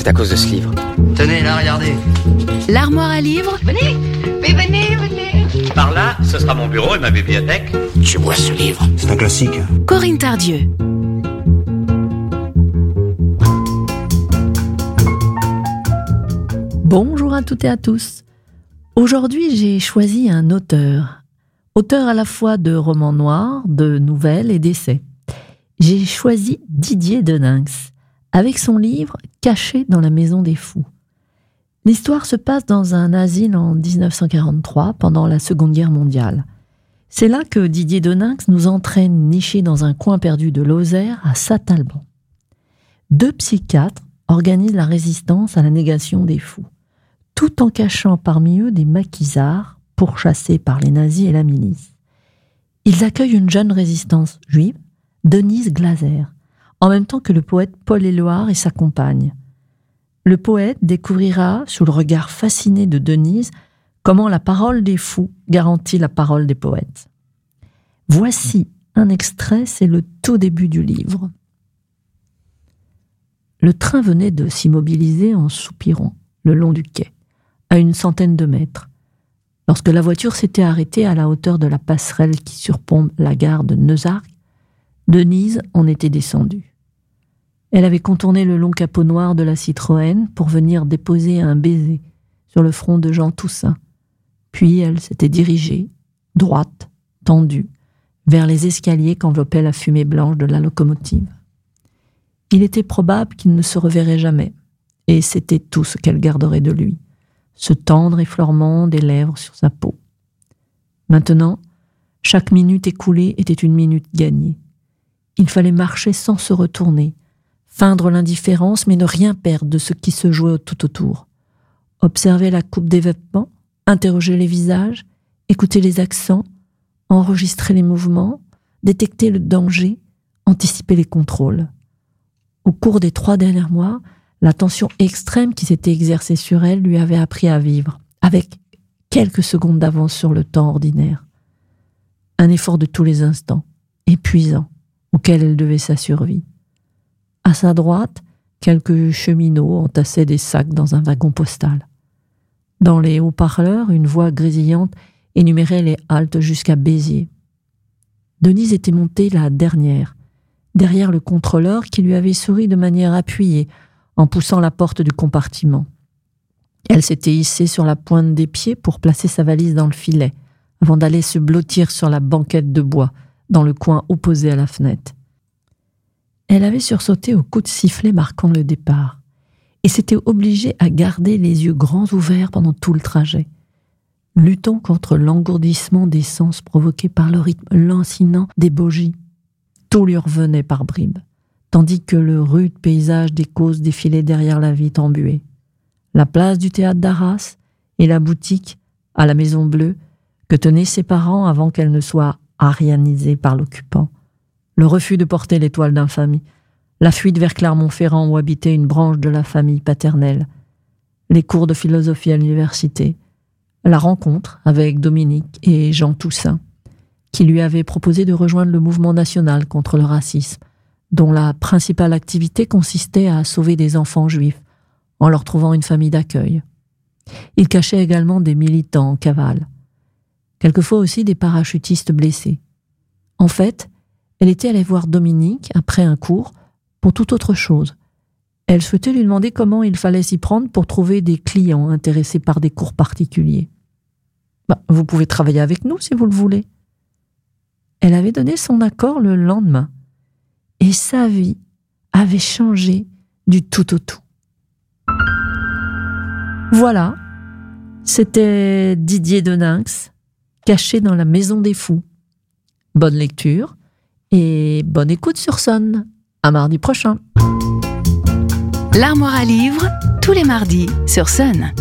C'est à cause de ce livre. Tenez, là, regardez. L'armoire à livres Venez, mais venez, venez. Par là, ce sera mon bureau et ma bibliothèque. Je vois ce livre. C'est un classique. Corinne Tardieu. Bonjour à toutes et à tous. Aujourd'hui, j'ai choisi un auteur. Auteur à la fois de romans noirs, de nouvelles et d'essais. J'ai choisi Didier Deninx, avec son livre Caché dans la maison des fous. L'histoire se passe dans un asile en 1943, pendant la Seconde Guerre mondiale. C'est là que Didier Deninx nous entraîne niché dans un coin perdu de Lozère à Saint-Alban. Deux psychiatres organisent la résistance à la négation des fous tout en cachant parmi eux des maquisards pourchassés par les nazis et la milice. Ils accueillent une jeune résistance juive, Denise Glaser, en même temps que le poète Paul Éluard et sa compagne. Le poète découvrira, sous le regard fasciné de Denise, comment la parole des fous garantit la parole des poètes. Voici un extrait, c'est le tout début du livre. Le train venait de s'immobiliser en soupirant le long du quai à une centaine de mètres, lorsque la voiture s'était arrêtée à la hauteur de la passerelle qui surplombe la gare de Neusarc, Denise en était descendue. Elle avait contourné le long capot noir de la Citroën pour venir déposer un baiser sur le front de Jean Toussaint. Puis elle s'était dirigée, droite, tendue, vers les escaliers qu'enveloppait la fumée blanche de la locomotive. Il était probable qu'il ne se reverrait jamais, et c'était tout ce qu'elle garderait de lui ce tendre effleurement des lèvres sur sa peau. Maintenant, chaque minute écoulée était une minute gagnée. Il fallait marcher sans se retourner, feindre l'indifférence mais ne rien perdre de ce qui se jouait tout autour. Observer la coupe des vêtements, interroger les visages, écouter les accents, enregistrer les mouvements, détecter le danger, anticiper les contrôles. Au cours des trois derniers mois, la tension extrême qui s'était exercée sur elle lui avait appris à vivre, avec quelques secondes d'avance sur le temps ordinaire. Un effort de tous les instants, épuisant, auquel elle devait sa survie. À sa droite, quelques cheminots entassaient des sacs dans un wagon postal. Dans les haut-parleurs, une voix grésillante énumérait les haltes jusqu'à Béziers. Denise était montée la dernière, derrière le contrôleur qui lui avait souri de manière appuyée, en poussant la porte du compartiment. Elle s'était hissée sur la pointe des pieds pour placer sa valise dans le filet, avant d'aller se blottir sur la banquette de bois, dans le coin opposé à la fenêtre. Elle avait sursauté au coup de sifflet marquant le départ, et s'était obligée à garder les yeux grands ouverts pendant tout le trajet, luttant contre l'engourdissement des sens provoqué par le rythme lancinant des bogies. Tout lui revenait par bribes tandis que le rude paysage des causes défilait derrière la vitre embuée. La place du théâtre d'Arras et la boutique à la Maison Bleue que tenaient ses parents avant qu'elle ne soit arianisée par l'occupant. Le refus de porter l'étoile d'infamie, la fuite vers Clermont-Ferrand où habitait une branche de la famille paternelle, les cours de philosophie à l'université, la rencontre avec Dominique et Jean Toussaint, qui lui avaient proposé de rejoindre le mouvement national contre le racisme, dont la principale activité consistait à sauver des enfants juifs en leur trouvant une famille d'accueil. Il cachait également des militants en cavale, quelquefois aussi des parachutistes blessés. En fait, elle était allée voir Dominique après un cours pour toute autre chose. Elle souhaitait lui demander comment il fallait s'y prendre pour trouver des clients intéressés par des cours particuliers. Bah, vous pouvez travailler avec nous si vous le voulez. Elle avait donné son accord le lendemain et sa vie avait changé du tout au tout. Voilà, c'était Didier Deninx, caché dans la maison des fous. Bonne lecture et bonne écoute sur Sonne. À mardi prochain. L'armoire à livres, tous les mardis sur Sun.